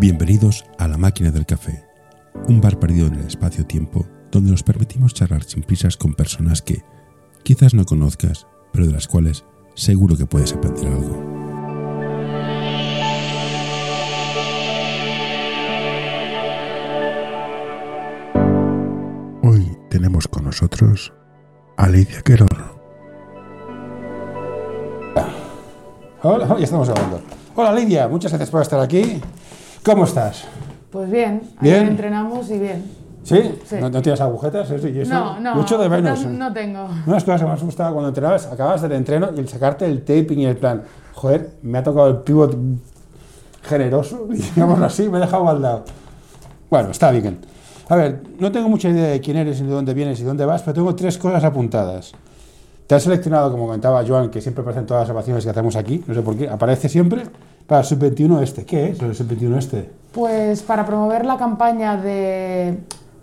Bienvenidos a La Máquina del Café, un bar perdido en el espacio-tiempo donde nos permitimos charlar sin prisas con personas que quizás no conozcas, pero de las cuales seguro que puedes aprender algo. Hoy tenemos con nosotros a Lidia Querol. Hola, ya estamos hablando. Hola Lidia, muchas gracias por estar aquí. ¿Cómo estás? Pues bien, Bien. ayer entrenamos y bien. ¿Sí? Sí. ¿No, no tienes agujetas? Eso, y eso? No, no, Mucho de menos. no, no tengo. Una de las cosas que más me gustaba cuando entrenabas, acabas del entreno y el sacarte el taping y el plan, joder, me ha tocado el pivot generoso, digámoslo así, me he dejado baldado. Bueno, está bien. A ver, no tengo mucha idea de quién eres, ni de dónde vienes y dónde vas, pero tengo tres cosas apuntadas. Te has seleccionado, como comentaba Joan, que siempre aparece en todas las grabaciones que hacemos aquí, no sé por qué, aparece siempre para el sub-21 este. ¿Qué es el sub-21 este? Pues para promover la campaña de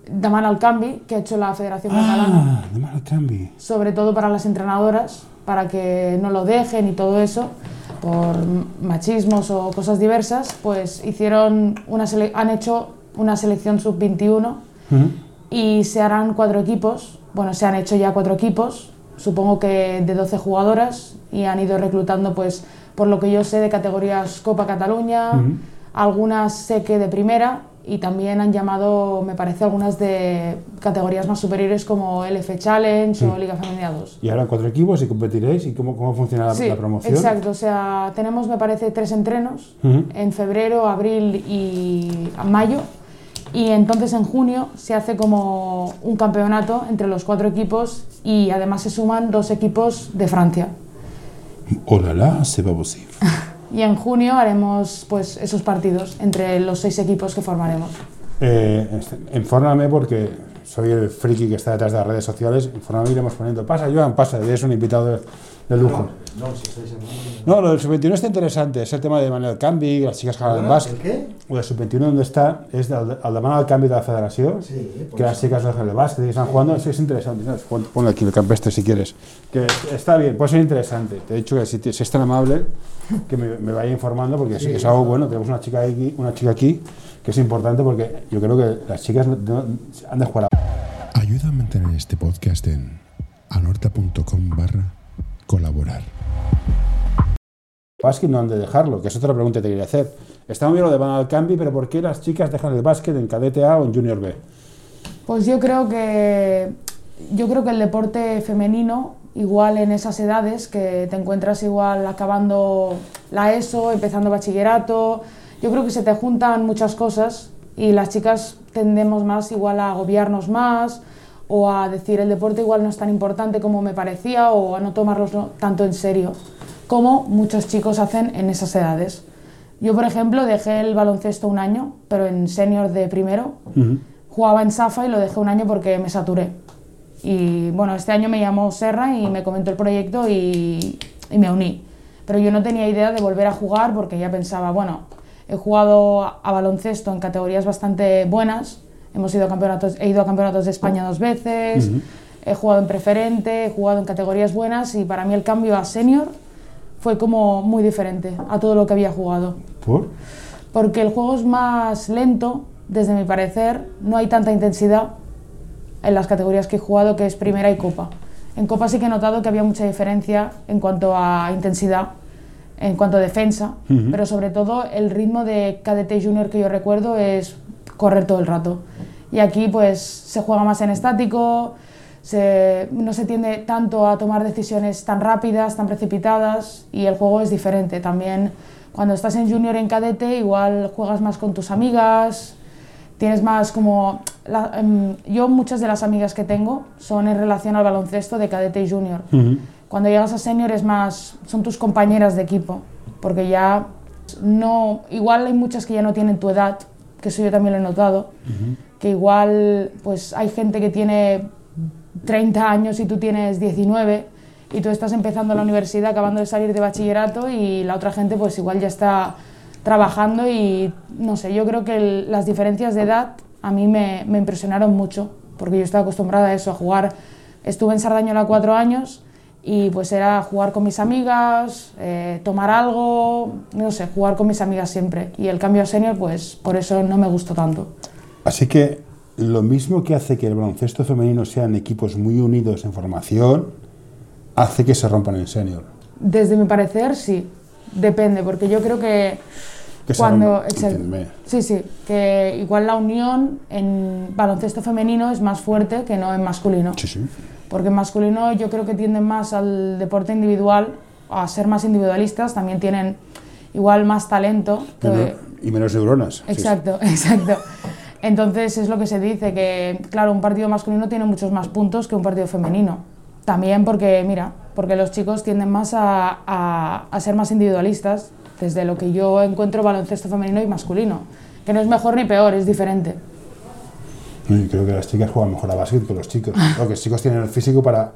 Demana al Canvi que ha hecho la Federación Catalana, Ah, de mal cambio. sobre todo para las entrenadoras, para que no lo dejen y todo eso, por machismos o cosas diversas, pues hicieron una sele- han hecho una selección sub-21 y se harán cuatro equipos. Bueno, se han hecho ya cuatro equipos, supongo que de 12 jugadoras y han ido reclutando, pues, por lo que yo sé, de categorías Copa Cataluña, algunas sé que de primera y también han llamado, me parece, algunas de categorías más superiores como LF Challenge o Liga Femenina 2. Y ahora cuatro equipos y competiréis. ¿Y cómo, cómo funciona la, Sí, la promoción? exacto. O sea, tenemos, me parece, tres entrenos en febrero, abril y mayo. Y entonces en junio se hace como un campeonato entre los cuatro equipos y además se suman dos equipos de Francia. C'est pas possible. Y en junio haremos pues esos partidos entre los seis equipos que formaremos. Eh, este, infórmame porque soy el friki que está detrás de las redes sociales. Infórmame, iremos poniendo. Pasa, Joan, pasa, eres un invitado de, de lujo. No, si estáis en No, lo del sub-21 está interesante. Es el tema de Manuel Cambi, las chicas que juegan al básquet. ¿el qué? O el sub-21 donde está es al, al demano al cambio de la federación. Sí, que las chicas dejan el básquet y están jugando. Eso es interesante. ponle aquí el campestre si quieres. Que está bien, puede ser interesante. Te he dicho que si, si es tan amable que me, me vaya informando porque sí, Sí, es algo bueno. Tenemos una chica, aquí, una chica aquí que es importante porque yo creo que las chicas no- no- han de jugar. a- Ayuda a mantener este podcast en anorta.com barra colaborar. básquet no han de dejarlo, que es otra pregunta que te quería hacer. Está muy bien lo de van al cambio, pero ¿por qué las chicas dejan el básquet en cadete A o en junior B? Pues yo creo que yo creo que el deporte femenino, igual en esas edades, que te encuentras igual acabando la ESO, empezando bachillerato, yo creo que se te juntan muchas cosas y las chicas tendemos más igual a agobiarnos más o a decir el deporte igual no es tan importante como me parecía o a no tomarlos tanto en serio como muchos chicos hacen en esas edades. Yo, por ejemplo, dejé el baloncesto un año, pero en senior de primero. Jugaba en Safa y lo dejé un año porque me saturé. Y bueno, este año me llamó Serra y me comentó el proyecto y, y me uní. Pero yo no tenía idea de volver a jugar porque ya pensaba, bueno, he jugado a baloncesto en categorías bastante buenas. Hemos ido a campeonatos, he ido a campeonatos de España dos veces, he jugado en preferente, he jugado en categorías buenas y para mí el cambio a senior fue como muy diferente a todo lo que había jugado ¿Por? porque el juego es más lento, desde mi parecer, no hay tanta intensidad en las categorías que he jugado, que es primera y copa. En copa sí que he notado que había mucha diferencia en cuanto a intensidad, en cuanto a defensa, pero sobre todo el ritmo de cadete junior que yo recuerdo es correr todo el rato. Y aquí pues se juega más en estático, se- no se tiende tanto a tomar decisiones tan rápidas, tan precipitadas y el juego es diferente. También cuando estás en junior en cadete igual juegas más con tus amigas, tienes más como... la- em, yo muchas de las amigas que tengo son en relación al baloncesto de cadete y junior. Cuando llegas a senior es más, son tus compañeras de equipo, porque ya no, igual hay muchas que ya no tienen tu edad, que eso yo también lo he notado, que igual pues hay gente que tiene 30 años y tú tienes 19 y tú estás empezando la universidad, acabando de salir de bachillerato y la otra gente pues igual ya está trabajando y no sé, yo creo que el- las diferencias de edad a mí me, me impresionaron mucho, porque yo estaba acostumbrada a eso, a jugar, estuve en Sardañola cuatro años y pues era jugar con mis amigas, eh, tomar algo, no sé, jugar con mis amigas siempre. Y el cambio a senior, pues por eso no me gustó tanto. Así que lo mismo que hace que el baloncesto femenino sean equipos muy unidos en formación, hace que se rompan en senior. Desde mi parecer, sí. Depende, porque yo creo que Que cuando... entiéndeme. Sí, sí, que igual la unión en baloncesto femenino es más fuerte que no en masculino. Sí, sí. Porque en masculino yo creo que tienden más al deporte individual, a ser más individualistas, también tienen igual más talento. que- y menos neuronas. sí, sí. Exacto, exacto. Entonces es lo que se dice, que claro, un partido masculino tiene muchos más puntos que un partido femenino. También porque, mira, porque los chicos tienden más a, a- a ser más individualistas, desde lo que yo encuentro baloncesto femenino y masculino, que no es mejor ni peor, es diferente. Y creo que las chicas juegan mejor a básquet que los chicos. Porque los chicos tienen el físico para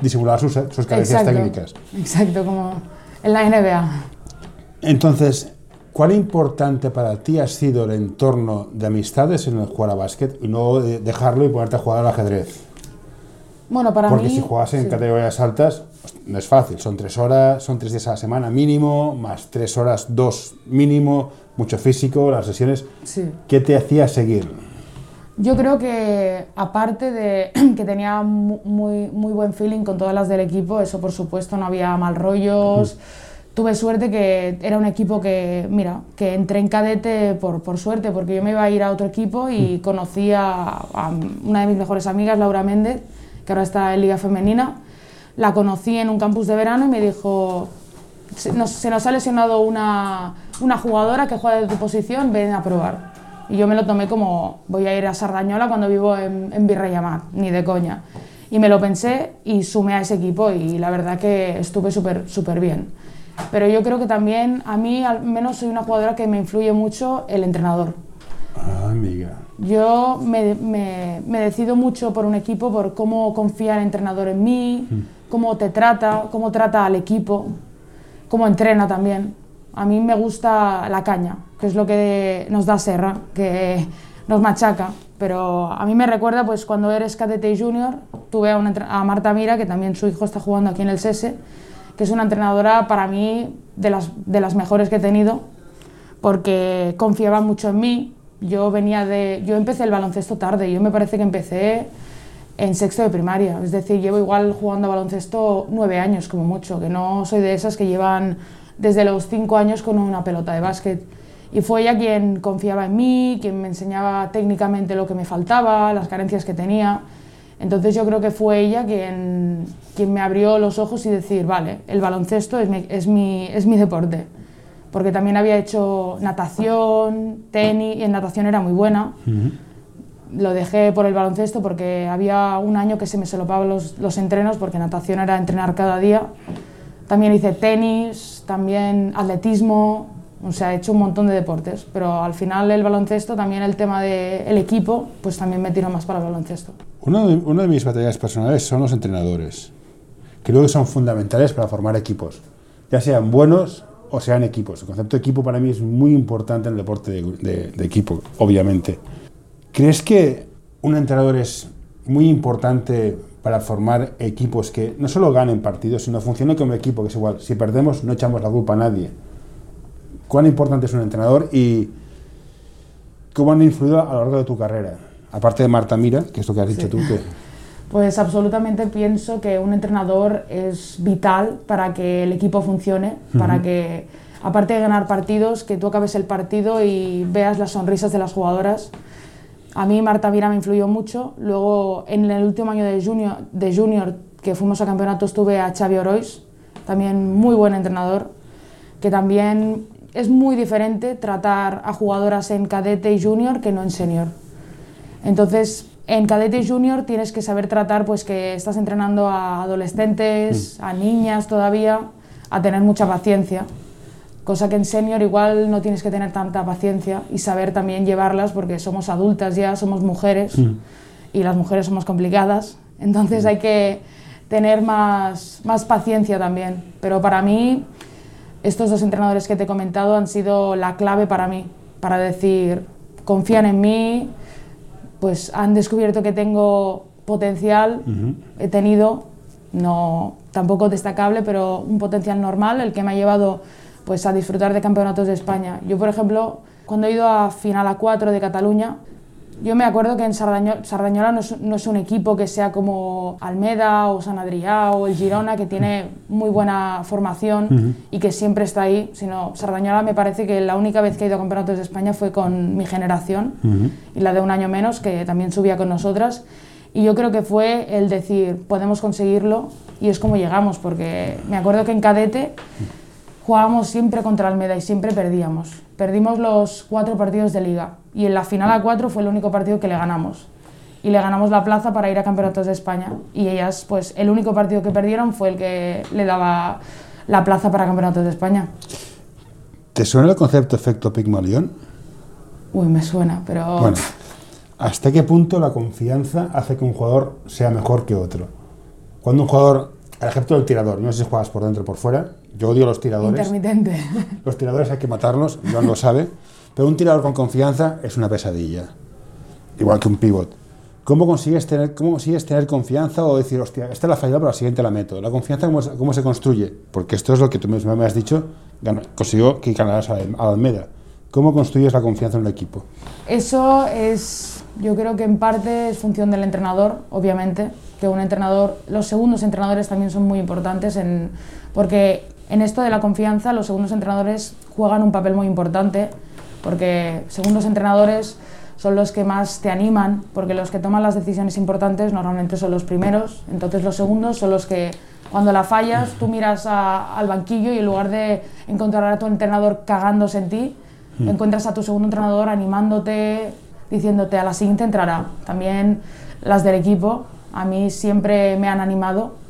disimular sus, sus carencias Exacto, técnicas. Exacto, como en la NBA. Entonces, ¿cuán importante para ti ha sido el entorno de amistades en el jugar a básquet y no de- dejarlo y ponerte a jugar al ajedrez? Bueno, para Porque mí... si juegas en sí. categorías altas, no es fácil. Son tres horas, son tres días a la semana mínimo, más tres horas, dos mínimo, mucho físico, las sesiones. Sí. ¿Qué te hacía seguir? Yo creo que aparte de que tenía mu- muy, muy buen feeling con todas las del equipo, eso por supuesto, no había mal rollos. Tuve suerte que era un equipo que, mira, que entré en cadete por, por suerte, porque yo me iba a ir a otro equipo y conocí a, a una de mis mejores amigas, Laura Méndez, que ahora está en Liga Femenina. La conocí en un campus de verano y me dijo, se nos, se nos ha lesionado una, una jugadora que juega de tu posición, ven a probar. Y yo me lo tomé como, voy a ir a Sardañola cuando vivo en, en ni de coña. Y me lo pensé y sumé a ese equipo y la verdad que estuve súper súper bien. Pero yo creo que también a mí al menos soy una jugadora que me influye mucho el entrenador. Ah, amiga. Yo me, me- me decido mucho por un equipo, por cómo confía el entrenador en mí, cómo te trata, cómo trata al equipo, cómo entrena también. A mí me gusta la caña, que es lo que nos da Serra, que nos machaca. Pero a mí me recuerda, pues cuando eres cadete y junior, tuve a, una a Marta Mira, que también su hijo está jugando aquí en el SESE, que es una entrenadora para mí de las, de las mejores que he tenido, porque confiaba mucho en mí. Yo venía de, yo empecé el baloncesto tarde, yo me parece que empecé en sexto de primaria, es decir, llevo igual jugando a baloncesto nueve años como mucho, que no soy de esas que llevan desde los cinco años con una pelota de básquet. Y fue ella quien confiaba en mí, quien me enseñaba técnicamente lo que me faltaba, las carencias que tenía. Entonces yo creo que fue ella quien, quien me abrió los ojos y decir, vale, el baloncesto es mi, es mi, es mi deporte. Porque también había hecho natación, tenis, y en natación era muy buena. Lo dejé por el baloncesto porque había un año que se me solopaban los, los entrenos porque natación era entrenar cada día. También hice tenis, también atletismo, o sea, he hecho un montón de deportes, pero al final el baloncesto, también el tema del equipo, pues también me tiró más para el baloncesto. Uno de, una de mis batallas personales son los entrenadores. Creo que son fundamentales para formar equipos, ya sean buenos o sean equipos. El concepto de equipo para mí es muy importante en el deporte de, de- de equipo, obviamente. ¿Crees que un entrenador es muy importante para formar equipos que no solo ganen partidos, sino funcionen como equipo, que es igual, si perdemos no echamos la culpa a nadie? ¿Cuán importante es un entrenador y cómo han influido a lo largo de tu carrera? Aparte de Marta Mira, que es lo que has dicho tú, que... Pues absolutamente pienso que un entrenador es vital para que el equipo funcione, para que, aparte de ganar partidos, que tú acabes el partido y veas las sonrisas de las jugadoras. A mí Marta Mira me influyó mucho. Luego, en el último año de junior, de junior que fuimos a campeonatos, tuve a Xavi Orois, también muy buen entrenador, que también es muy diferente tratar a jugadoras en cadete y junior que no en senior. Entonces, en cadete y junior tienes que saber tratar pues que estás entrenando a adolescentes, a niñas todavía, a tener mucha paciencia. Cosa que en senior igual no tienes que tener tanta paciencia y saber también llevarlas porque somos adultas ya, somos mujeres y las mujeres somos complicadas. Entonces hay que tener más, más paciencia también. Pero para mí, estos dos entrenadores que te he comentado han sido la clave para mí, para decir, confían en mí, pues han descubierto que tengo potencial, he tenido no, tampoco destacable, pero un potencial normal, el que me ha llevado pues, a disfrutar de campeonatos de España. Yo, por ejemplo, cuando he ido a final a 4 de Cataluña, yo me acuerdo que en Sardañola, Sardañola no, es, no, es, un equipo que sea como Almeda o San Adrià o el Girona, que tiene muy buena formación uh -huh. y que siempre está ahí, sino Sardañola me parece que la única vez que he ido a campeonatos de España fue con mi generación uh -huh. y la de un año menos, que también subía con nosotras. Y yo creo que fue el decir, podemos conseguirlo y es como llegamos, porque me acuerdo que en cadete jugábamos siempre contra Almeda y siempre perdíamos. Perdimos los cuatro partidos de liga y en la final a cuatro fue el único partido que le ganamos. Y le ganamos la plaza para ir a campeonatos de España. Y ellas, pues el único partido que perdieron fue el que le daba la plaza para campeonatos de España. ¿Te suena el concepto efecto Pigmalión? Uy, me suena, pero... Bueno, ¿hasta qué punto la confianza hace que un jugador sea mejor que otro? Cuando un jugador, ejemplo del tirador, no sé si juegas por dentro o por fuera, yo odio los tiradores. Intermitente. Los tiradores hay que matarlos, Joan lo sabe, pero un tirador con confianza es una pesadilla, igual que un pivot. ¿Cómo consigues tener, cómo consigues tener confianza o decir, hostia, esta la fallado, pero la siguiente la meto? ¿La confianza cómo, cómo se construye? Porque esto es lo que tú mismo me has dicho, consiguió que ganaras a Almeda. ¿Cómo construyes la confianza en el equipo? Eso es, yo creo que en parte es función del entrenador, obviamente, que un entrenador, los segundos entrenadores también son muy importantes en, porque en esto de la confianza los segundos entrenadores juegan un papel muy importante porque segundos entrenadores son los que más te animan porque los que toman las decisiones importantes normalmente son los primeros entonces los segundos son los que cuando la fallas tú miras a, al banquillo y en lugar de encontrar a tu entrenador cagándose en ti mm. encuentras a tu segundo entrenador animándote diciéndote a la siguiente entrará también las del equipo a mí siempre me han animado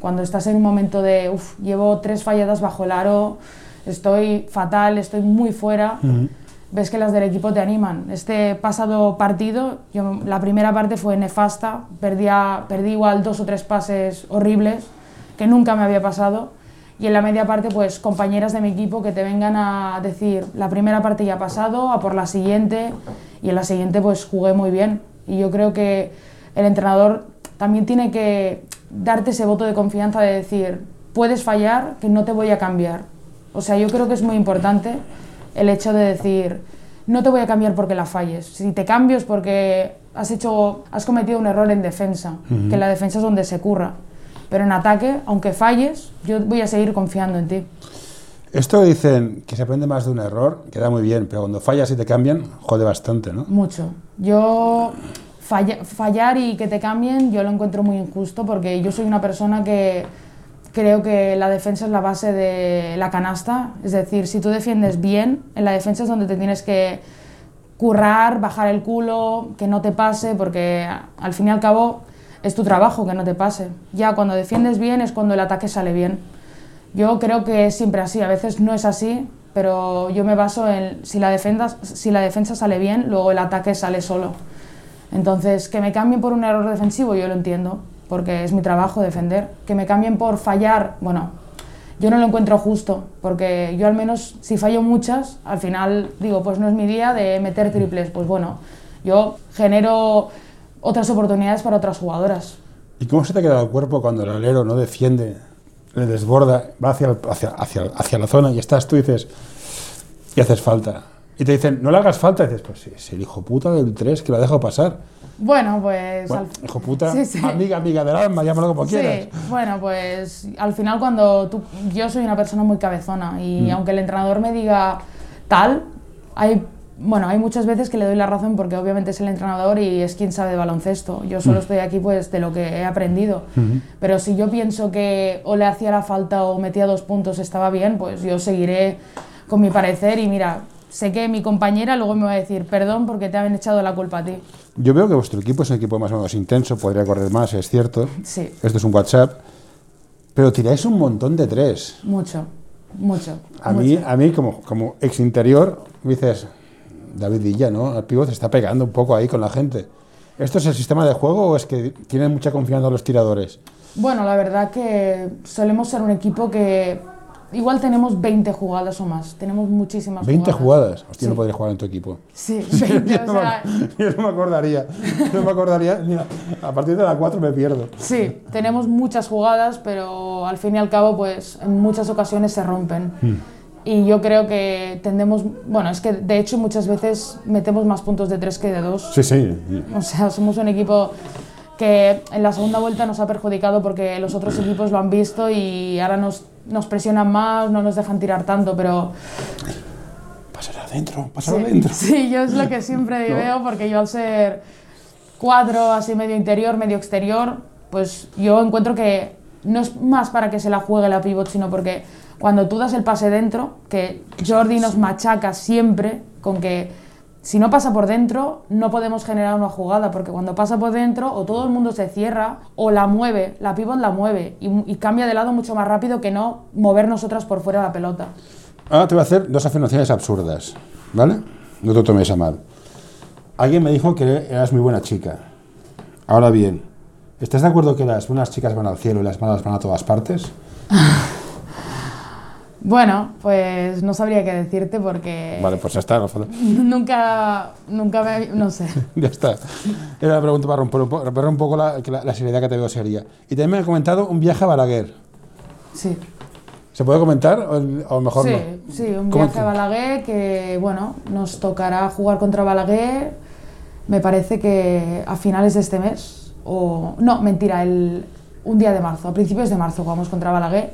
cuando estás en un momento de, uff, llevo tres falladas bajo el aro, estoy fatal, estoy muy fuera, uh -huh. ves que las del equipo te animan. Este pasado partido, yo, la primera parte fue nefasta, perdía, perdí igual dos o tres pases horribles, que nunca me había pasado, y en la media parte, pues compañeras de mi equipo que te vengan a decir, la primera parte ya ha pasado, a por la siguiente, y en la siguiente pues jugué muy bien. Y yo creo que el entrenador también tiene que darte ese voto de confianza de decir, puedes fallar, que no te voy a cambiar. O sea, yo creo que es muy importante el hecho de decir, no te voy a cambiar porque la falles. Si te cambio es porque has, hecho, has cometido un error en defensa, uh -huh. que la defensa es donde se curra. Pero en ataque, aunque falles, yo voy a seguir confiando en ti. Esto dicen que se aprende más de un error, queda muy bien, pero cuando fallas y te cambian, jode bastante, ¿no? Mucho. Yo Falla, fallar y que te cambien yo lo encuentro muy injusto porque yo soy una persona que creo que la defensa es la base de la canasta, es decir, si tú defiendes bien, en la defensa es donde te tienes que currar, bajar el culo, que no te pase, porque al fin y al cabo es tu trabajo que no te pase. Ya cuando defiendes bien es cuando el ataque sale bien. Yo creo que es siempre así, a veces no es así, pero yo me baso en si la defensa, si la defensa sale bien, luego el ataque sale solo. Entonces, que me cambien por un error defensivo, yo lo entiendo, porque es mi trabajo defender. Que me cambien por fallar, bueno, yo no lo encuentro justo, porque yo al menos, si fallo muchas, al final digo, pues no es mi día de meter triples. Pues bueno, yo genero otras oportunidades para otras jugadoras. ¿Y cómo se te queda el cuerpo cuando el alero no defiende, le desborda, va hacia, hacia, hacia, hacia la zona y estás tú y dices, y haces falta? Y te dicen, no le hagas falta. Y dices, pues sí, es el hijo puta del 3 que lo ha dejado pasar. Bueno, pues... Bueno, al... Hijo puta, sí, sí. amiga, amiga del alma, llámalo como sí. quieras. Bueno, pues al final cuando tú... Yo soy una persona muy cabezona y mm. aunque el entrenador me diga tal, hay... Bueno, hay muchas veces que le doy la razón porque obviamente es el entrenador y es quien sabe de baloncesto. Yo solo mm. estoy aquí pues de lo que he aprendido. Mm -hmm. Pero si yo pienso que o le hacía la falta o metía dos puntos estaba bien, pues yo seguiré con mi parecer y mira, sé que mi compañera luego me va a decir perdón porque te han echado la culpa a ti. Yo veo que vuestro equipo es un equipo más o menos intenso, podría correr más, es cierto. Sí. Esto es un WhatsApp. Pero tiráis un montón de tres. Mucho, mucho. A mucho. mí, a mí como, como ex interior, dices, David Villa, ¿no? El pívot se está pegando un poco ahí con la gente. ¿Esto es el sistema de juego o es que tienen mucha confianza los tiradores? Bueno, la verdad que solemos ser un equipo que igual tenemos 20 jugadas o más. Tenemos muchísimas 20 jugadas. Hostia, Sí. no podría jugar en tu equipo. Sí, 20, yo, o no me, sea, yo no me acordaría. No me acordaría. Mira, a partir de la 4 me pierdo. sí, tenemos muchas jugadas, pero al fin y al cabo, pues en muchas ocasiones se rompen. Hmm. Y yo creo que tendemos, bueno, es que de hecho muchas veces metemos más puntos de 3 que de 2. Sí, sí. O sea, somos un equipo que en la segunda vuelta nos ha perjudicado porque los otros equipos lo han visto y ahora nos, nos presionan más, no nos dejan tirar tanto, pero Pásalo adentro, pásalo sí, adentro. sí, yo es lo que siempre ¿No? veo porque yo al ser cuadro, así medio interior, medio exterior, pues yo encuentro que no es más para que se la juegue la pivot, sino porque cuando tú das el pase dentro, que Jordi nos machaca siempre con que si no pasa por dentro, no podemos generar una jugada, porque cuando pasa por dentro, o todo el mundo se cierra, o la mueve, la pivot la mueve, y, y cambia de lado mucho más rápido que no mover nosotras por fuera la pelota. Ahora te voy a hacer dos afirmaciones absurdas, ¿vale? No te tomes a mal. Alguien me dijo que eras muy buena chica. Ahora bien, ¿estás de acuerdo que las buenas chicas van al cielo y las malas van a todas partes? Bueno, pues no sabría qué decirte porque Vale, pues ya está. no falta- nunca, nunca me, no sé. Ya está. Era la pregunta para romper romper un poco la, la- la seriedad que te veo seria. Y también me ha comentado un viaje a Balaguer. Sí, ¿Se puede comentar o, o mejor sí, no? sí, un ¿Cómo viaje a Balaguer que, bueno, nos tocará jugar contra Balaguer, me parece que a finales de este mes, o no, mentira, el, un día de marzo, a principios de marzo jugamos contra Balaguer,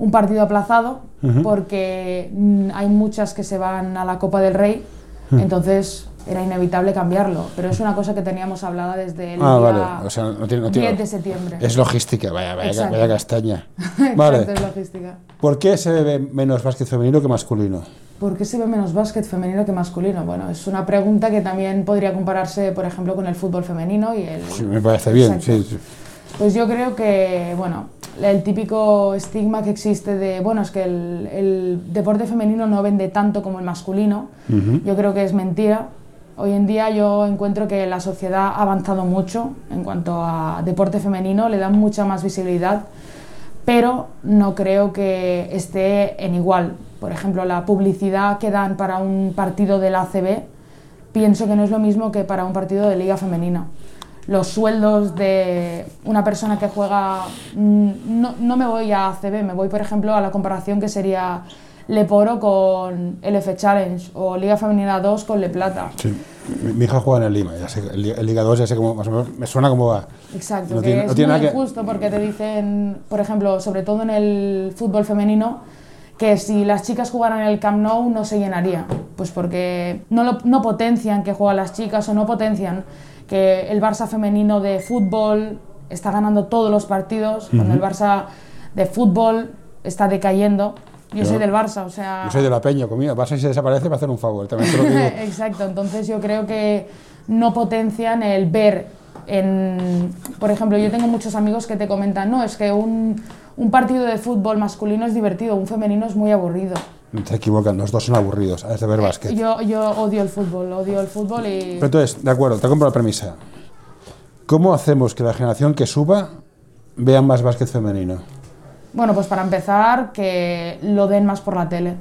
un partido aplazado porque mm, hay muchas que se van a la Copa del Rey, entonces era inevitable cambiarlo, pero es una cosa que teníamos hablada desde el Ah, día vale. O sea, no tiene, no tiene- 10 de septiembre. Es logística, vaya, vaya, vaya castaña. Exacto, Vale. es logística. ¿Por qué se ve menos básquet femenino que masculino? ¿Por qué se ve menos básquet femenino que masculino? Bueno, es una pregunta que también podría compararse, por ejemplo, con el fútbol femenino y el... Sí, me parece bien, sí. Pues yo creo que, bueno, el típico estigma que existe de, bueno, es que el, el deporte femenino no vende tanto como el masculino, yo creo que es mentira. Hoy en día yo encuentro que la sociedad ha avanzado mucho en cuanto a deporte femenino, le dan mucha más visibilidad, pero no creo que esté en igual. Por ejemplo, la publicidad que dan para un partido del ACB, pienso que no es lo mismo que para un partido de liga femenina. Los sueldos de una persona que juega, mm, no, no me voy a ACB, me voy por ejemplo a la comparación que sería Leporo con LF Challenge o Liga Femenina 2 con Le Plata. Sí. Mi, mi hija juega en el Lima, ya sé, el, Li- el Liga 2 ya sé cómo, más o menos, me suena cómo va. Exacto, No que tiene- es no tiene muy nada que- injusto porque te dicen, por ejemplo, sobre todo en el fútbol femenino, que si las chicas jugaran en el Camp Nou no se llenaría, pues porque no, lo- no potencian que juegan las chicas o no potencian que el Barça femenino de fútbol está ganando todos los partidos, cuando el Barça de fútbol está decayendo. Yo soy Yo- del Barça, o sea... Yo soy de la Peña, conmigo. Vas a si se desaparece para hacer un favor, también te lo digo. Exacto, entonces yo creo que no potencian el ver en... Por ejemplo, yo tengo muchos amigos que te comentan, no, es que un, un partido de fútbol masculino es divertido, un femenino es muy aburrido. Te equivocan, los dos son aburridos, has de ver básquet. Yo, yo odio el fútbol, odio el fútbol y... Pero entonces, de acuerdo, te compro la premisa. ¿Cómo hacemos que la generación que suba vea más básquet femenino? Bueno, pues para empezar, que lo den más por la tele,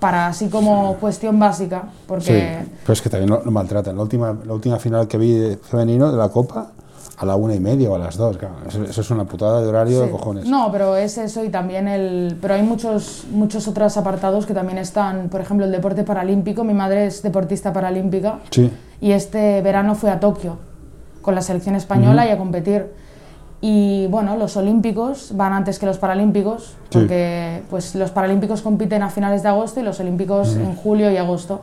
para así como cuestión básica, porque... Sí, pero es que también lo, lo maltratan. La última, la última final que vi de femenino de la Copa, a la una y media o a las dos. claro, eso, eso es una putada de horario de cojones. No, pero es eso y también el... Pero hay muchos, muchos otros apartados que también están, por ejemplo, el deporte paralímpico. Mi madre es deportista paralímpica Sí. y este verano fue a Tokio con la selección española y a competir. Y bueno, los olímpicos van antes que los paralímpicos, Sí. porque pues, los paralímpicos compiten a finales de agosto y los olímpicos en julio y agosto.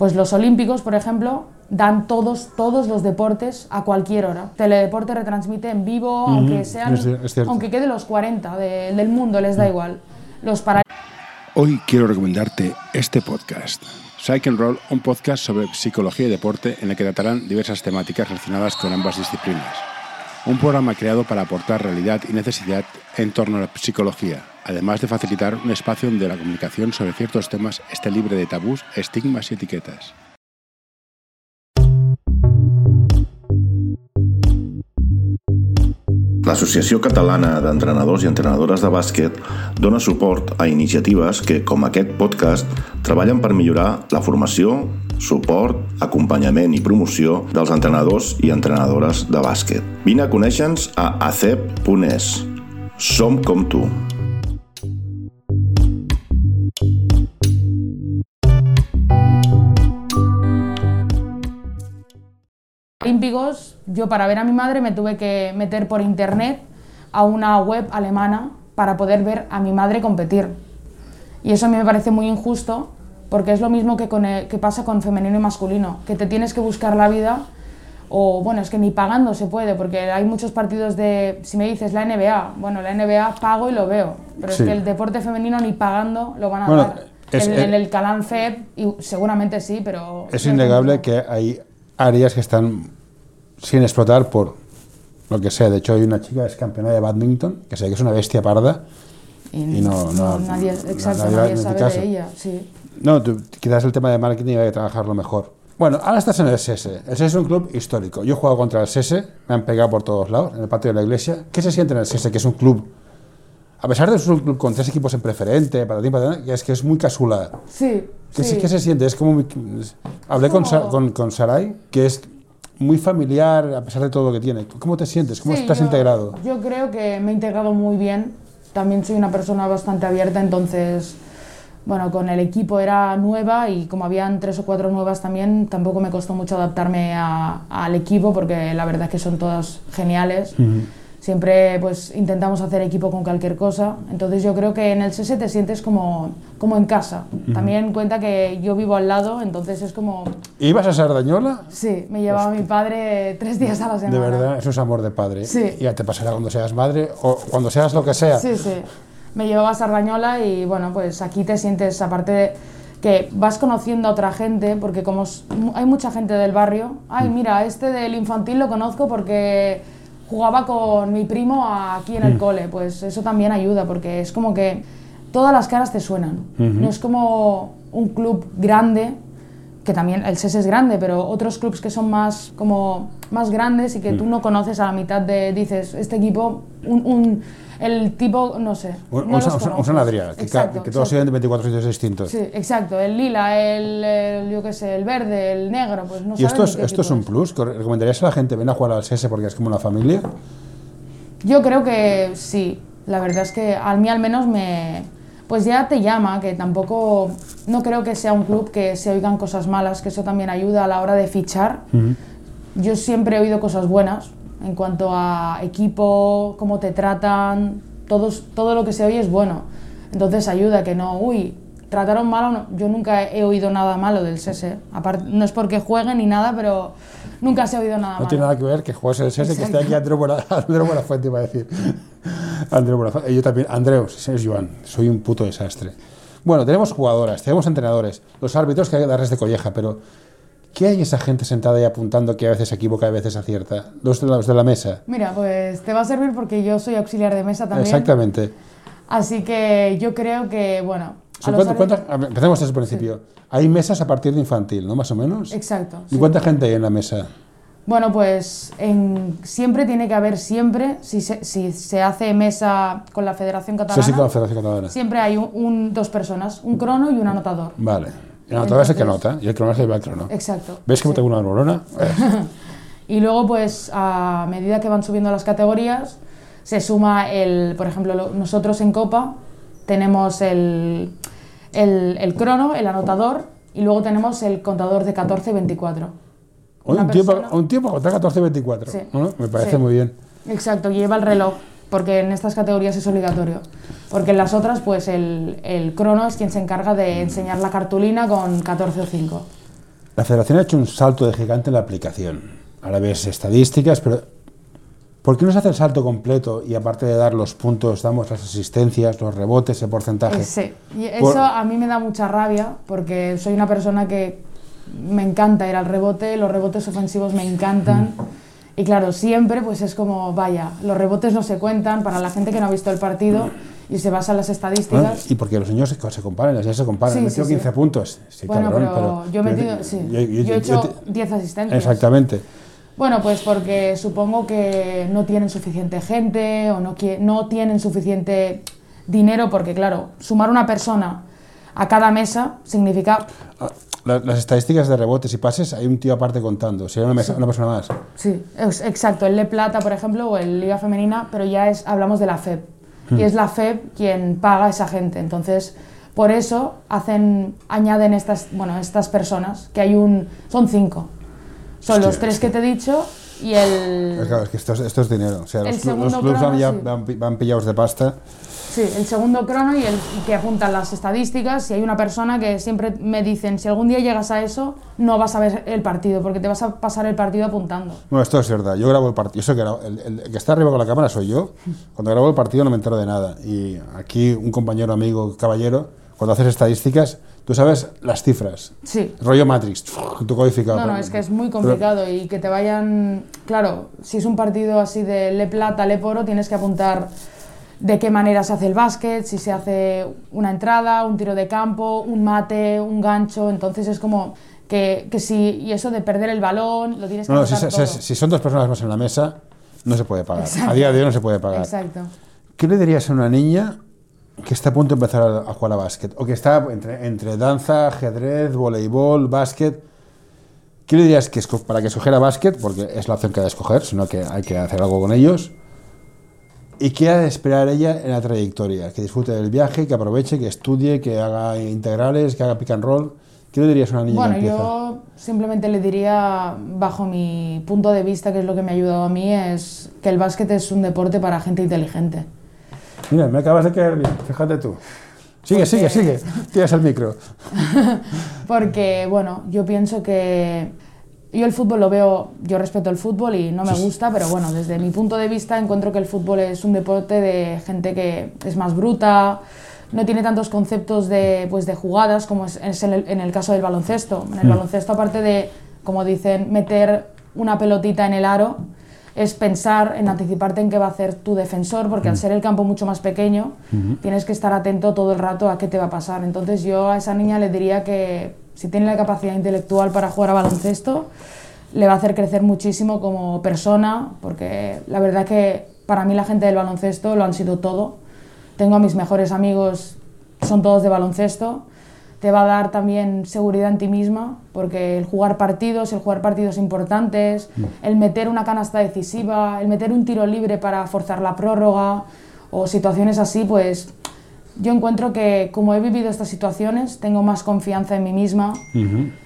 Pues los olímpicos, por ejemplo, dan todos, todos los deportes a cualquier hora. Teledeporte retransmite en vivo, aunque sean, es aunque quede los 40 de- del mundo, les da igual. Los para Hoy quiero recomendarte este podcast. Psych and Roll, un podcast sobre psicología y deporte en el que tratarán diversas temáticas relacionadas con ambas disciplinas. Un programa creado para aportar realidad y necesidad en torno a la psicología, además de facilitar un espacio donde la comunicación sobre ciertos temas esté libre de tabús, estigmas y etiquetas. L'Associació Catalana d'Entrenadors i Entrenadores de Bàsquet dona suport a iniciatives que, com aquest podcast, treballen per millorar la formació, suport, acompanyament i promoció dels entrenadors i entrenadores de bàsquet. Vine a conèixer-nos a acep.es. Som com tu. Olímpicos, yo para ver a mi madre me tuve que meter por internet a una web alemana para poder ver a mi madre competir. Y eso a mí me parece muy injusto porque es lo mismo que, con el- que pasa con femenino y masculino, que te tienes que buscar la vida o bueno, es que ni pagando se puede porque hay muchos partidos de, si me dices la NBA, bueno, la NBA pago y lo veo, pero Sí. es que el deporte femenino ni pagando lo van a Bueno, dar. es- en, es- en el Feb y seguramente sí, pero... Es innegable que hay áreas que están sin explotar por lo que sea. De hecho, hay una chica que es campeona de badminton, que sé que es una bestia parda. y no- no- nadie, no- exacto, nadie nadie, va- no te sabe de ella, sí. No, tú- quizás el tema de marketing hay que trabajarlo mejor. Bueno, ahora estás en el SESE. El SESE es un club histórico. Yo he jugado contra el SESE, me han pegado por todos lados, en el patio de la iglesia. ¿Qué se siente en el SESE? Que es un club, a pesar de ser un club con tres equipos en preferente, para ti, para ti, es que es muy casual. Sí, ¿Qué, sí. se- qué se siente? Es como... hablé con, Sa- como- con, con Sarai, que es muy familiar a pesar de todo lo que tiene. ¿Cómo te sientes? ¿Cómo Sí, estás yo- integrado? Yo creo que me he integrado muy bien. También soy una persona bastante abierta, entonces, bueno, con el equipo era nueva y como habían tres o cuatro nuevas también, tampoco me costó mucho adaptarme a- al equipo porque la verdad es que son todas geniales. Siempre pues intentamos hacer equipo con cualquier cosa. Entonces yo creo que en el SESE te sientes como, como en casa. También cuenta que yo vivo al lado, entonces es como... ¿Ibas a Sardañola? Sí, me llevaba mi padre tres días a la semana. De verdad, eso es amor de padre. Sí. Y ya te pasará cuando seas madre o cuando seas lo que sea. Sí, sí. Me llevaba a Sardañola y bueno, pues aquí te sientes, aparte de que vas conociendo a otra gente, porque como hay mucha gente del barrio, ay, mira, este del infantil lo conozco porque jugaba con mi primo aquí en el cole, pues eso también ayuda, porque es como que todas las caras te suenan. No es como un club grande, que también el SES es grande, pero otros clubs que son más, como, más grandes y que tú no conoces a la mitad de, dices, este equipo, un, un- el tipo, no sé. Un, no un, los San- un conoces. San Adrià, que, ca- Exacto, que todos siguen de 24 sitios distintos. Sí, exacto, el lila, el, el, yo qué sé, el verde, el negro, pues no ¿Y esto es, esto es un plus? ¿Que ¿Recomendarías a la gente ven a jugar al CS porque es como una familia? Yo creo que sí, la verdad es que a mí al menos me... Pues ya te llama, que tampoco... No creo que sea un club que se oigan cosas malas, que eso también ayuda a la hora de fichar. Yo siempre he oído cosas buenas en cuanto a equipo, cómo te tratan, todos, todo lo que se oye es bueno. Entonces ayuda que no, uy, trataron mal no. Yo nunca he oído nada malo del SESE. Aparte, no es porque jueguen ni nada, pero nunca se ha oído nada No malo. tiene nada que ver que juegues el CS, que esté aquí Buena, Andreu Buenafuente, iba a decir. Andreu. Y yo también, Andreu, es Joan, soy un puto desastre. Bueno, tenemos jugadoras, tenemos entrenadores, los árbitros que hay que darles de colleja, pero ¿qué hay esa gente sentada ahí apuntando que a veces se equivoca, a veces acierta? Los de la, los de la mesa. Mira, pues te va a servir porque yo soy auxiliar de mesa también. Exactamente. Así que yo creo que, bueno. cuánto- ver, empecemos desde el principio. Hay mesas a partir de infantil, ¿no? Más o menos. Exacto. ¿Y sí. cuánta gente hay en la mesa? Bueno, pues en- siempre tiene que haber, siempre, si se, si se hace mesa con la Federación Sí, Catalana, sí, con la Federación Catalana. siempre hay un, un- dos personas, un crono y un anotador. Vale. El anotador es el que anota y el crono es el que va al crono. Exacto. ¿Ves que sí. tengo una neurona? Y luego, pues a medida que van subiendo las categorías, se suma el, por ejemplo, lo- nosotros en Copa tenemos el, el, el crono, el anotador, y luego tenemos el contador de 14 y 24. Hoy Una un tiempo, un tiempo contra 14-24. Sí. ¿no? Me parece Sí. muy bien. Exacto, lleva el reloj, porque en estas categorías es obligatorio. Porque en las otras, pues el, el crono es quien se encarga de enseñar la cartulina con 14 o 5. La federación ha hecho un salto de gigante en la aplicación. Ahora ves estadísticas, pero ¿por qué no se hace el salto completo y aparte de dar los puntos, damos las asistencias, los rebotes, el porcentaje? Eh, Sí, y Por- eso a mí me da mucha rabia porque soy una persona que me encanta ir al rebote, los rebotes ofensivos me encantan. Y claro, siempre pues es como, vaya, los rebotes no se cuentan para la gente que no ha visto el partido y se basa en las Bueno, estadísticas. y porque los niños se, se comparan, las niñas se comparan. Sí, he metido sí, sí. 15 puntos. Sí, bueno, cabrón, pero, yo he metido, sí, yo, he hecho te- 10 asistencias. Exactamente. Bueno, pues porque supongo que no tienen suficiente gente o no, no tienen suficiente dinero, porque claro, sumar una persona a cada mesa significa, Ah, la- Las estadísticas de rebotes y pases, hay un tío aparte contando. Sería una, mesa- una persona más. sí, es- exacto, el Le Plata, por ejemplo, o el Liga Femenina, pero ya es, hablamos de la FEB. Y es la FEB quien paga a esa gente. Entonces, por eso hacen, añaden estas, bueno, estas personas, que hay un, son cinco. Son Hostia, los tres que te he dicho y el... Claro, es que esto es, esto es dinero. O sea, El los, los clubes van, crono, ya- sí. van van pillados de pasta. Sí, el segundo crono y el y que apuntan las estadísticas. Y hay una persona que siempre me dicen, si algún día llegas a eso, no vas a ver el partido, porque te vas a pasar el partido apuntando. Bueno, esto es verdad. Yo grabo el partido. Eso que grabo- el, el que está arriba con la cámara soy yo. Cuando grabo el partido no me entero de nada. Y aquí un compañero, amigo, caballero, cuando haces estadísticas, tú sabes las cifras. Sí. Rollo Matrix, tu codificado. No, no, es que es muy complicado y que te vayan... Claro, si es un partido así de Le Plata, Le Poro, tienes que apuntar de qué manera se hace el básquet, si se hace una entrada, un tiro de campo, un mate, un gancho, entonces es como que, que si... Y eso de perder el balón, lo tienes que No, no, si, todo. si son dos personas más en la mesa, no se puede pagar. Exacto. A día de hoy no se puede pagar. Exacto. ¿Qué le dirías a una niña que está a punto de empezar a, a jugar a básquet? O que está entre, entre danza, ajedrez, voleibol, básquet. ¿Qué le dirías que para que escogiera básquet? Porque es la opción que ha de escoger, sino que hay que hacer algo con ellos. ¿Y qué ha de esperar ella en la trayectoria? Que disfrute del viaje, que aproveche, que estudie, que haga integrales, que haga pick and roll. ¿Qué le dirías a una niña Bueno, que yo simplemente le diría, bajo mi punto de vista, que es lo que me ha ayudado a mí, es que el básquet es un deporte para gente inteligente. Mira, me acabas de caer bien, fíjate tú. Sigue, sigue, sigue. Tienes el micro. Porque, bueno, yo pienso que yo el fútbol lo veo, yo respeto el fútbol y no me gusta, pero bueno, desde mi punto de vista encuentro que el fútbol es un deporte de gente que es más bruta, no tiene tantos conceptos de, pues, de jugadas como es, es en, el, en el caso del baloncesto. En el baloncesto, aparte de, como dicen, meter una pelotita en el aro, es pensar en anticiparte en qué va a hacer tu defensor, porque al ser el campo mucho más pequeño, tienes que estar atento todo el rato a qué te va a pasar. Entonces yo a esa niña le diría que si tiene la capacidad intelectual para jugar a baloncesto, le va a hacer crecer muchísimo como persona, porque la verdad que para mí la gente del baloncesto lo han sido todo. Tengo a mis mejores amigos, son todos de baloncesto. Te va a dar también seguridad en ti misma, porque el jugar partidos, el jugar partidos importantes, el meter una canasta decisiva, el meter un tiro libre para forzar la prórroga o situaciones así, pues yo encuentro que como he vivido estas situaciones, tengo más confianza en mí misma.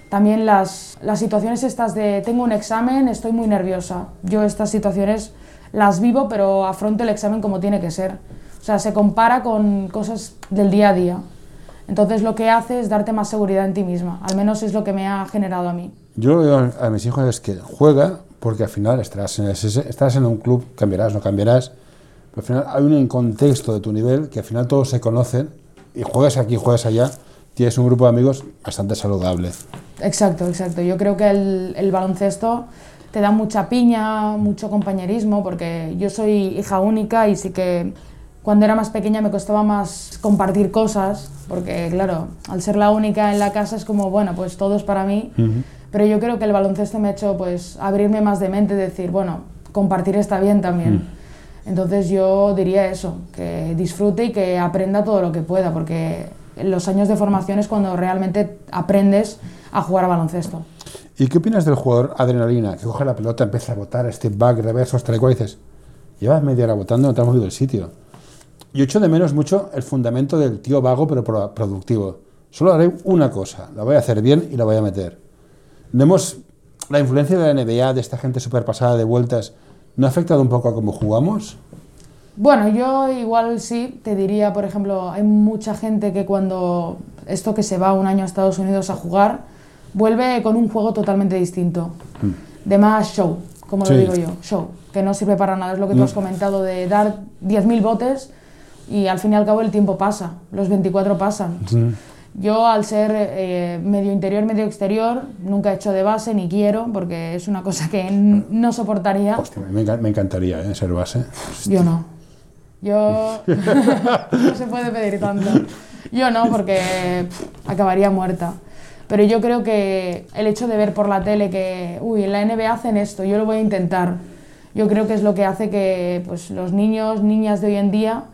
También las, las situaciones estas de tengo un examen, estoy muy nerviosa. Yo estas situaciones las vivo, pero afronto el examen como tiene que ser. O sea, se compara con cosas del día a día. Entonces lo que hace es darte más seguridad en ti misma. Al menos es lo que me ha generado a mí. Yo lo que digo a mis hijos es que juega, porque al final estarás en, ese- estás en un club, cambiarás, no cambiarás, pero al final hay un contexto de tu nivel que al final todos se conocen y juegas aquí, juegas allá, tienes un grupo de amigos bastante saludable. Exacto, exacto. Yo creo que el, el baloncesto te da mucha piña, mucho compañerismo, porque yo soy hija única y sí que cuando era más pequeña me costaba más compartir cosas, porque claro, al ser la única en la casa es como, bueno, pues todo es para mí, pero yo creo que el baloncesto me ha hecho pues abrirme más de mente, decir, bueno, compartir está bien también. Entonces yo diría eso, que disfrute y que aprenda todo lo que pueda, porque los años de formación es cuando realmente aprendes a jugar a baloncesto. ¿Y qué opinas del jugador adrenalina, que coge la pelota, empieza a botar, step back, reversos, tal y cual, y dices, llevas media hora botando, no te has movido del sitio? Yo echo de menos mucho el fundamento del tío vago pero pro- productivo. Solo haré una cosa, la voy a hacer bien y la voy a meter. Vemos la influencia de la NBA, de esta gente súper pasada de vueltas, ¿no ha afectado un poco a cómo jugamos? Bueno, yo igual sí, te diría, por ejemplo, hay mucha gente que cuando esto que se va un año a Estados Unidos a jugar, vuelve con un juego totalmente distinto, de más show, como Sí. lo digo yo, show, que no sirve para nada, es lo que tú No. has comentado, de dar 10.000 botes y al fin y al cabo el tiempo pasa, los 24 pasan. Yo al ser eh, medio interior, medio exterior, nunca he hecho de base ni quiero, porque es una cosa que no soportaría. Hostia, me, enca- me encantaría ¿eh? ser base. Yo no. Yo no se puede pedir tanto. Yo no, porque pff, acabaría muerta. Pero yo creo que el hecho de ver por la tele que, uy, en la NBA hacen esto, yo lo voy a intentar, yo creo que es lo que hace que pues, los niños, niñas de hoy en día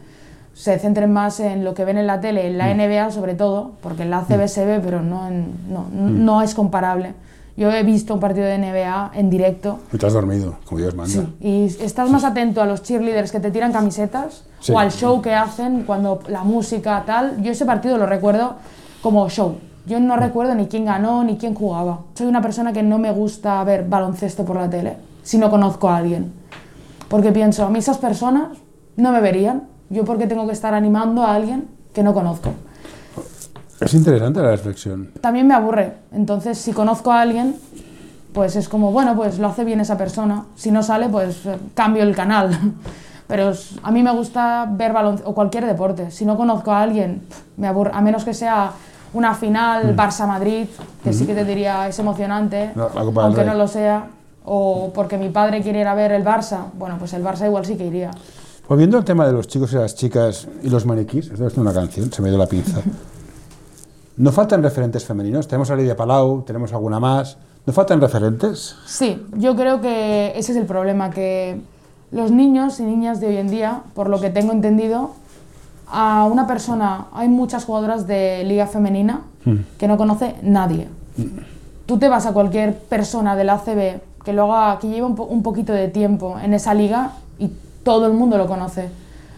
se centren más en lo que ven en la tele, en la NBA sobre todo, porque en la ACB se ve, pero no, en- no, no es comparable. Yo he visto un partido de NBA en directo Y te has dormido, como Dios manda. y estás más atento a los cheerleaders que te tiran camisetas Sí. o al show que hacen cuando la música tal. Yo ese partido lo recuerdo como show. Yo no recuerdo ni quién ganó ni quién jugaba. Soy una persona que no me gusta ver baloncesto por la tele si no conozco a alguien. Porque pienso, a mí esas personas no me verían. Yo porque tengo que estar animando a alguien que no conozco. Es interesante la reflexión. También me aburre. Entonces, si conozco a alguien, pues es como, bueno, pues lo hace bien esa persona. Si no sale, pues eh, cambio el canal. Pero es- a mí me gusta ver baloncesto o cualquier deporte. Si no conozco a alguien, me aburre. A menos que sea una final Barça-Madrid, que sí que te diría es emocionante, del aunque no lo sea. O porque mi padre quiere ir a ver el Barça. Bueno, pues el Barça igual sí que iría. Volviendo al tema de los chicos y las chicas y los maniquís, esto es una canción, se me dio la pinza. ¿No faltan referentes femeninos? Tenemos a Lidia Palau, tenemos alguna más. ¿No faltan referentes? Sí, yo creo que ese es el problema, que los niños y niñas de hoy en día, por lo que tengo entendido, a una persona, hay muchas jugadoras de liga femenina que no conoce nadie. Tú te vas a cualquier persona del ACB que lo haga, que lleva un, po- un poquito de tiempo en esa liga y todo el mundo lo conoce.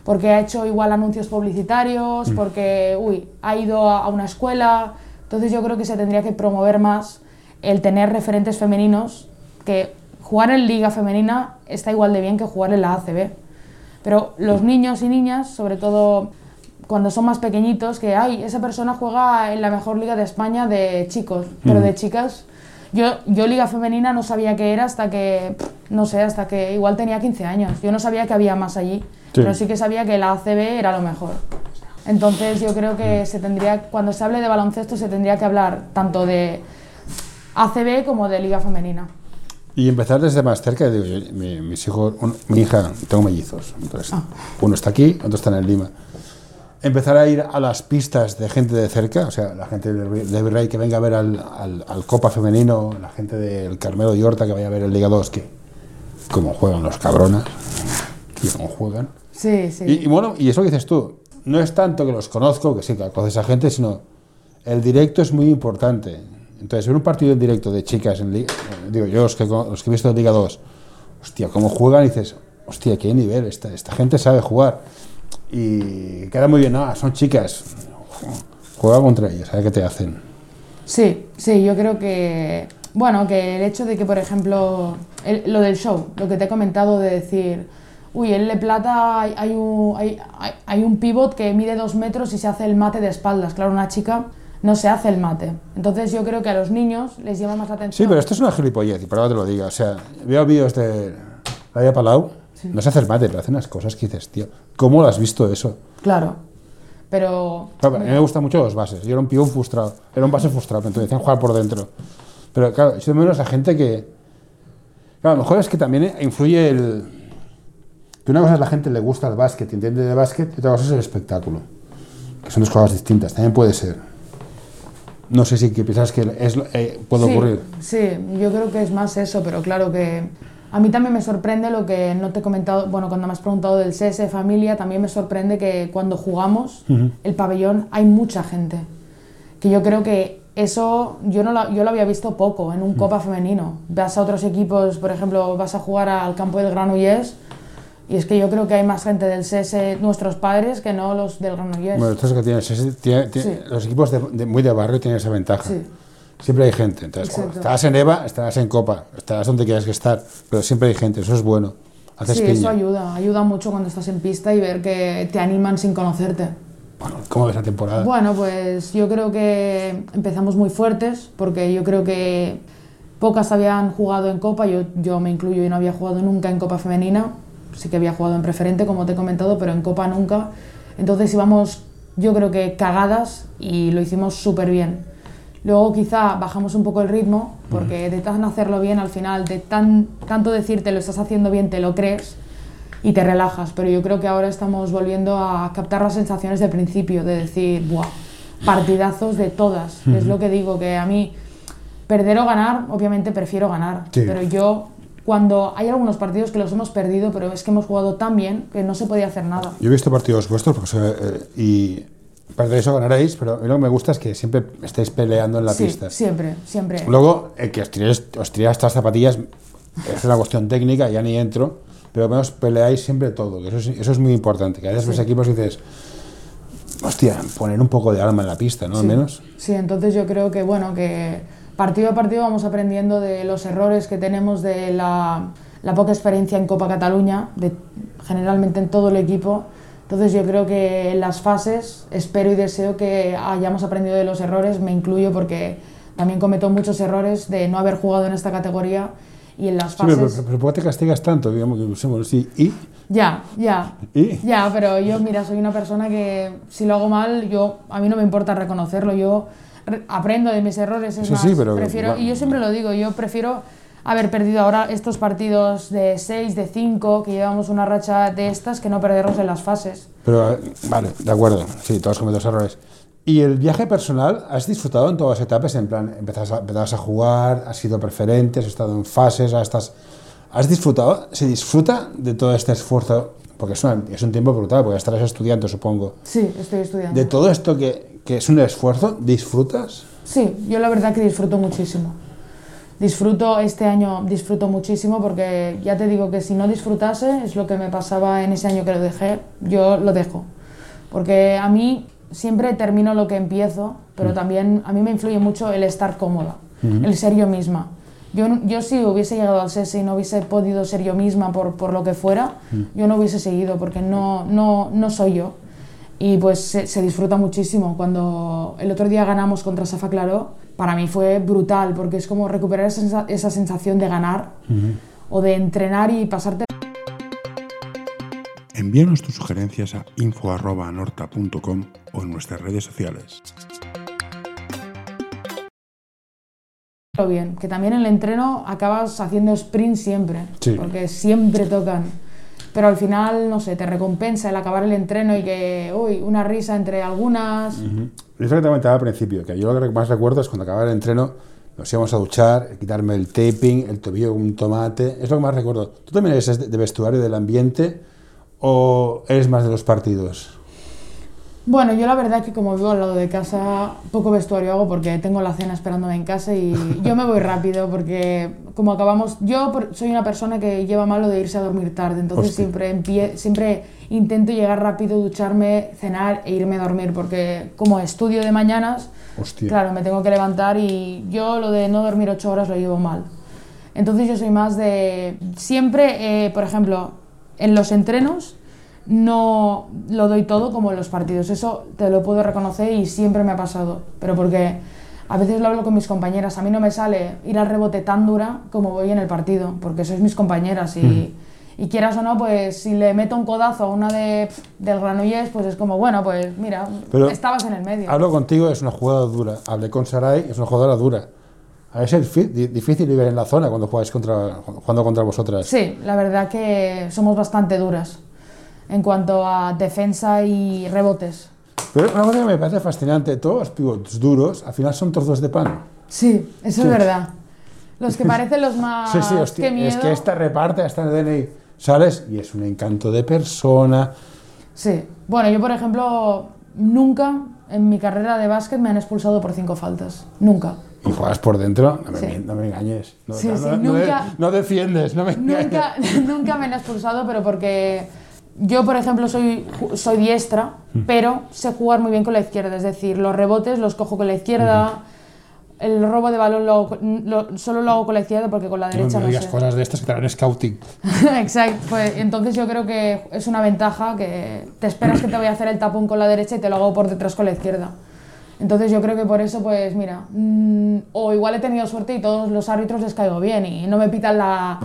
Porque ha hecho igual anuncios publicitarios, porque, uy, ha ido a, a una escuela. Entonces yo creo que se tendría que promover más el tener referentes femeninos, que jugar en liga femenina está igual de bien que jugar en la ACB. Pero los niños y niñas, sobre todo cuando son más pequeñitos, que ay, esa persona juega en la mejor liga de España de chicos, pero de chicas. Yo, yo liga femenina no sabía qué era hasta que, no sé, hasta que igual tenía 15 años. Yo no sabía que había más allí, pero sí que sabía que la ACB era lo mejor. Entonces yo creo que se tendría, cuando se hable de baloncesto se tendría que hablar tanto de ACB como de liga femenina. Y empezar desde más cerca, digo, yo, mis hijos, un- mi hija, tengo mellizos, entonces, uno está aquí, otro está en Lima. Empezar a ir a las pistas de gente de cerca, o sea, la gente de, de Virrey que venga a ver al, al- al Copa Femenino, la gente del Carmelo y Horta que vaya a ver el Liga 2, que como juegan los cabronas, que cómo juegan. Sí, sí. Y, y bueno, y eso que dices tú, no es tanto que los conozco, que sí, que conoces a gente, sino el directo es muy importante. Entonces, ver un partido en directo de chicas, en Liga, digo yo, los que, los que he visto en Liga 2, hostia, cómo juegan, y dices, hostia, qué nivel, esta, esta gente sabe jugar. Y queda muy bien, ah, son chicas, juega contra ellas, a ver qué te hacen. Sí, sí, yo creo que, bueno, que el hecho de que, por ejemplo, el- lo del show, lo que te he comentado de decir, uy, en Le Plata hay, hay un, hay, hay- un pivot que mide dos metros y se hace el mate de espaldas. Claro, una chica no se hace el mate. Entonces yo creo que a los niños les llama más la atención. Sí, pero esto es una gilipollez, y perdón que te lo diga. O sea, veo vídeos de Laia Palau, no se hace el mate, pero hace unas cosas que dices, tío, ¿cómo lo has visto eso? Claro, pero... Claro, a mí me gustan mucho los bases. Yo era un pibón frustrado. Era un base frustrado, entonces decían jugar por dentro. Pero claro, yo menos a gente que. Claro, a lo mejor es que también influye el. Que una cosa es la gente le gusta el básquet, entiende de básquet, y otra cosa es el espectáculo. Que son dos cosas distintas, también puede ser. No sé si que piensas que es, eh, puede sí, ocurrir. Sí, yo creo que es más eso, pero claro que a mí también me sorprende lo que no te he comentado, bueno, cuando me has preguntado del CS Familia, también me sorprende que cuando jugamos el pabellón hay mucha gente. Que yo creo que eso yo, no lo, yo lo había visto poco en un Copa femenino. Vas a otros equipos, por ejemplo, vas a jugar al campo del Granollers y es que yo creo que hay más gente del CS, nuestros padres, que no los del Granollers. Bueno, esto es que tiene- tiene- Sí. los equipos de, de- muy de barrio tienen esa ventaja. Sí. Siempre hay gente. Entonces, cuando estás en EVA, estarás en Copa, estarás donde quieras que estar, pero siempre hay gente, eso es bueno. Haces Sí, piña. eso ayuda, ayuda mucho cuando estás en pista y ver que te animan sin conocerte. Bueno, ¿cómo ves la temporada? Bueno, pues yo creo que empezamos muy fuertes porque yo creo que pocas habían jugado en Copa, yo, yo me incluyo y no había jugado nunca en Copa femenina, sí que había jugado en preferente como te he comentado, pero en Copa nunca. Entonces íbamos yo creo que cagadas y lo hicimos súper bien. Luego quizá bajamos un poco el ritmo porque de tan hacerlo bien al final, de tan, tanto decirte lo estás haciendo bien, te lo crees y te relajas. Pero yo creo que ahora estamos volviendo a captar las sensaciones del principio, de decir, ¡buah! partidazos de todas. Es lo que digo, que a mí perder o ganar, obviamente prefiero ganar. Sí. Pero yo, cuando hay algunos partidos que los hemos perdido, pero es que hemos jugado tan bien que no se podía hacer nada. Yo he visto partidos vuestros porque, eh, y perderéis o ganaréis, pero lo que me gusta es que siempre estáis peleando en la sí, pista. siempre, siempre. Luego, el que os tiréis, os tiréis estas zapatillas es una cuestión técnica, ya ni entro, pero al menos peleáis siempre todo, que eso es, eso es muy importante. Que a veces ves equipos y dices, hostia, poner un poco de alma en la pista, ¿no? Al Sí. menos. Sí, entonces yo creo que, bueno, que partido a partido vamos aprendiendo de los errores que tenemos, de la, la poca experiencia en Copa Cataluña, de, generalmente en todo el equipo. Entonces yo creo que en las fases espero y deseo que hayamos aprendido de los errores, me incluyo porque también cometo muchos errores de no haber jugado en esta categoría y en las Sí, pero, fases... pero, ¿por qué te castigas tanto? Digamos que usemos, sí, y, Ya, ya. y Ya, pero yo, mira, soy una persona que si lo hago mal, yo a mí no me importa reconocerlo. Yo re- aprendo de mis errores. Es Sí, más, sí, pero- prefiero, y yo siempre lo digo, yo prefiero haber perdido ahora estos partidos de 6, de 5, que llevamos una racha de estas, que no perderlos en las fases. Pero, eh, vale, de acuerdo, sí, todos cometemos errores. ¿Y el viaje personal, has disfrutado en todas las etapas? En plan, empezabas a, empezabas a jugar, has sido preferente, has estado en fases, estás... ¿Has disfrutado? ¿Se disfruta de todo este esfuerzo? Porque es, una- es un tiempo brutal, porque estarás estudiante, supongo. Sí, estoy estudiando. De todo esto que, que es un esfuerzo, ¿disfrutas? Sí, yo la verdad que disfruto muchísimo. Disfruto este año, disfruto muchísimo porque ya te digo que si no disfrutase, es lo que me pasaba en ese año que lo dejé, yo lo dejo. Porque a mí siempre termino lo que empiezo, pero también a mí me influye mucho el estar cómoda, el ser yo misma. Yo, yo si hubiese llegado al SESE y no hubiese podido ser yo misma por, por lo que fuera, yo no hubiese seguido porque no, no, no soy yo. Y pues se, se disfruta muchísimo. Cuando el otro día ganamos contra Safa Claró, para mí fue brutal, porque es como recuperar esa, esa sensación de ganar o de entrenar y pasarte Envíanos tus sugerencias a info.anorta.com o en nuestras redes sociales. bien. Que también en el entreno acabas haciendo sprint siempre, Sí. porque siempre tocan. Pero al final, no sé, te recompensa el acabar el entreno y que, uy, una risa entre algunas. Es lo que te comentaba al principio, que yo lo que más recuerdo es cuando acababa el entreno, nos íbamos a duchar, quitarme el taping, el tobillo con un tomate, es lo que más recuerdo. ¿Tú también eres de vestuario del ambiente o eres más de los partidos? Bueno, yo la verdad que como vivo al lado de casa, poco vestuario hago porque tengo la cena esperándome en casa y yo me voy rápido porque como acabamos, yo soy una persona que lleva malo de irse a dormir tarde, entonces Hostia. siempre, empie- siempre intento llegar rápido, ducharme, cenar e irme a dormir porque como estudio de mañanas, Hostia. claro, me tengo que levantar y yo lo de no dormir ocho horas lo llevo mal. Entonces yo soy más de, siempre, eh, por ejemplo, en los entrenos no lo doy todo como en los partidos. Eso te lo puedo reconocer y siempre me ha pasado. Pero porque a veces lo hablo con mis compañeras. A mí no me sale ir al rebote tan dura como voy en el partido, porque sois mis compañeras y, y quieras o no, pues si le meto un codazo a una de, del Granollers, pues es como, bueno, pues mira, Pero estabas en el medio. Hablo contigo, es una jugadora dura. Hablé con Sarai, es una jugadora dura. A veces es difícil vivir en la zona cuando jugáis contra, jugando contra vosotras. Sí, la verdad que somos bastante duras en cuanto a defensa y rebotes. Pero una cosa que me parece fascinante, todos los pivots duros al final son trozos de pan. Sí, eso es verdad. Los que parecen los más... Sí, sí, hostia, qué miedo. es que esta reparte, esta DNI, sales y es un encanto de persona. Sí. Bueno, yo por ejemplo, nunca en mi carrera de básquet me han expulsado por cinco faltas. Nunca. Y juegas por dentro, no me, Sí. no me engañes. No, Sí, no, sí, nunca- no defiendes, no me engañes. Nunca, nunca me han expulsado, pero porque yo, por ejemplo, soy, soy diestra, pero sé jugar muy bien con la izquierda. Es decir, los rebotes los cojo con la izquierda. El robo de balón lo, hago lo- solo lo hago con la izquierda porque con la No derecha no, digas sé. cosas de estas que te harán scouting. Exacto, pues entonces yo creo que es una ventaja que te esperas que te voy a hacer el tapón con la derecha y te lo hago por detrás con la izquierda. Entonces yo creo que por eso, pues mira, mm, o igual he tenido suerte y todos los árbitros les caigo bien y no me pitan la,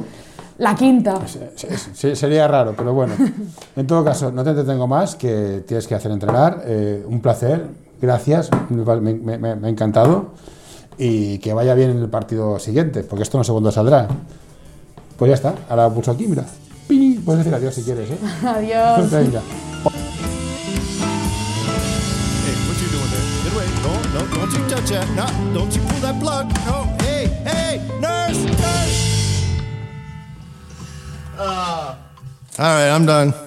la quinta. Sería raro, pero bueno. En todo caso, no te entretengo más, que tienes que hacer entrenar. Eh, un placer, gracias, me, me- me- me ha encantado. Y que vaya bien en el partido siguiente, porque esto no sé cuándo saldrá. Pues ya está, ahora pulso aquí, mira. ¡Ping! Puedes decir adiós si quieres, ¿eh? Adiós. Venga. Hey, what you doing there? Get away. no, don't you touch that. No, don't you pull that plug. No, Uh, all right, I'm done.